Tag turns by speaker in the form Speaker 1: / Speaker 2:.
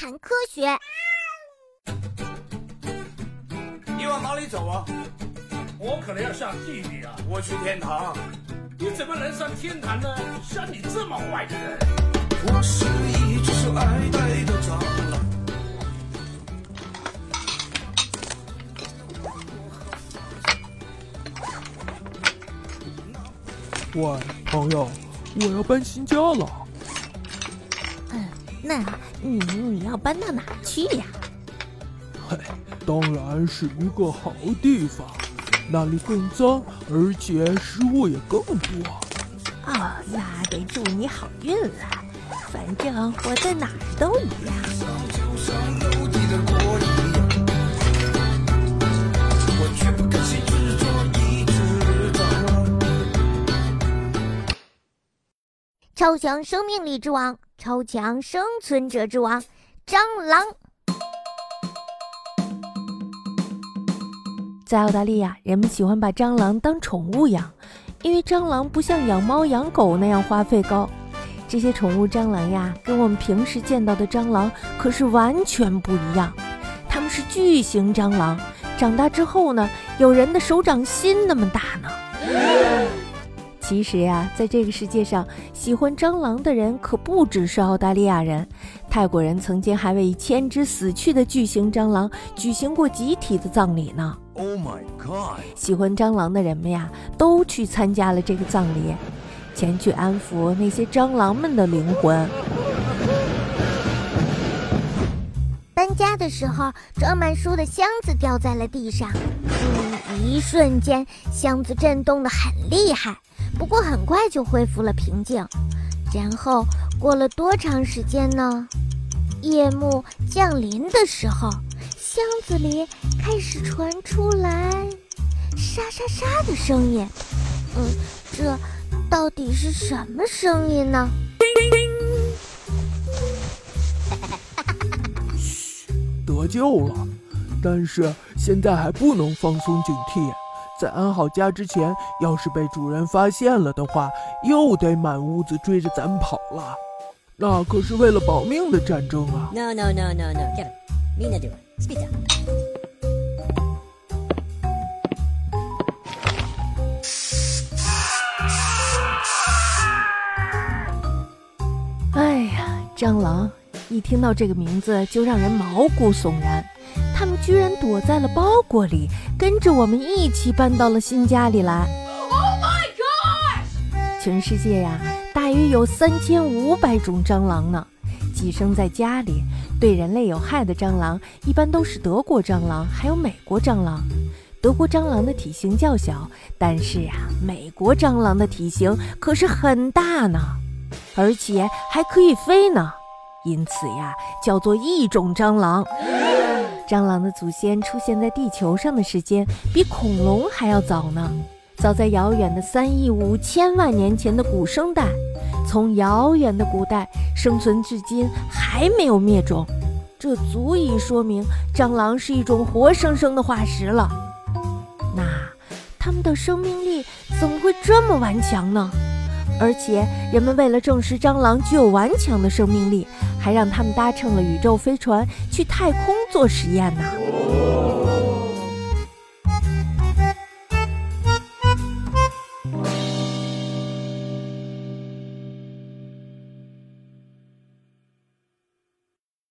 Speaker 1: 谈科学。
Speaker 2: 你往哪里走啊？
Speaker 3: 我可能要上地狱啊！
Speaker 2: 我去天堂。
Speaker 3: 你怎么能上天堂呢？像你这么坏的人！
Speaker 4: 我是一只受爱戴的蟑螂。
Speaker 5: 喂，朋友，我要搬新家了。
Speaker 1: 嗯，那你你要搬到哪去呀？
Speaker 5: 嘿，当然是一个好地方，那里更脏，而且食物也更多。
Speaker 1: 哦，那得祝你好运了。反正我在哪儿都一样。超强生命力之王，超强生存者之王，蟑螂。
Speaker 6: 在澳大利亚，人们喜欢把蟑螂当宠物养，因为蟑螂不像养猫养狗那样花费高。这些宠物蟑螂呀，跟我们平时见到的蟑螂可是完全不一样。它们是巨型蟑螂，长大之后呢，有人的手掌心那么大呢。其实呀，在这个世界上，喜欢蟑螂的人可不只是澳大利亚人。泰国人曾经还为一千只死去的巨型蟑螂举行过集体的葬礼呢。
Speaker 4: Oh my god！
Speaker 6: 喜欢蟑螂的人们呀，都去参加了这个葬礼，前去安抚那些蟑螂们的灵魂。
Speaker 1: 搬家的时候，装满书的箱子掉在了地上，嗯，一瞬间，箱子震动的很厉害。不过很快就恢复了平静，然后过了多长时间呢？夜幕降临的时候，箱子里开始传出来沙沙沙的声音。嗯，这到底是什么声音呢？
Speaker 5: 嘘，得救了，但是现在还不能放松警惕。在安好家之前，要是被主人发现了的话，又得满屋子追着咱跑了。那可是为了保命的战争啊！
Speaker 7: No no no no no, Kevin, みんなではスピード。
Speaker 6: 哎呀，蟑螂！一听到这个名字就让人毛骨悚然。 他们居然躲在了包裹里，跟着我们一起搬到了新家里来。
Speaker 8: Oh my god！
Speaker 6: 全世界呀，大约有三千五百种蟑螂呢。寄生在家里，对人类有害的蟑螂一般都是德国蟑螂，还有美国蟑螂。德国蟑螂的体型较小，但是呀，美国蟑螂的体型可是很大呢，而且还可以飞呢。因此呀，叫做异种蟑螂。蟑螂的祖先出现在地球上的时间比恐龙还要早呢，早在遥远的三亿五千万年前的古生代，从遥远的古代生存至今还没有灭种，这足以说明蟑螂是一种活生生的化石了。那它们的生命力怎么会这么顽强呢？而且人们为了证实蟑螂具有顽强的生命力，还让他们搭乘了宇宙飞船去太空做实验呢。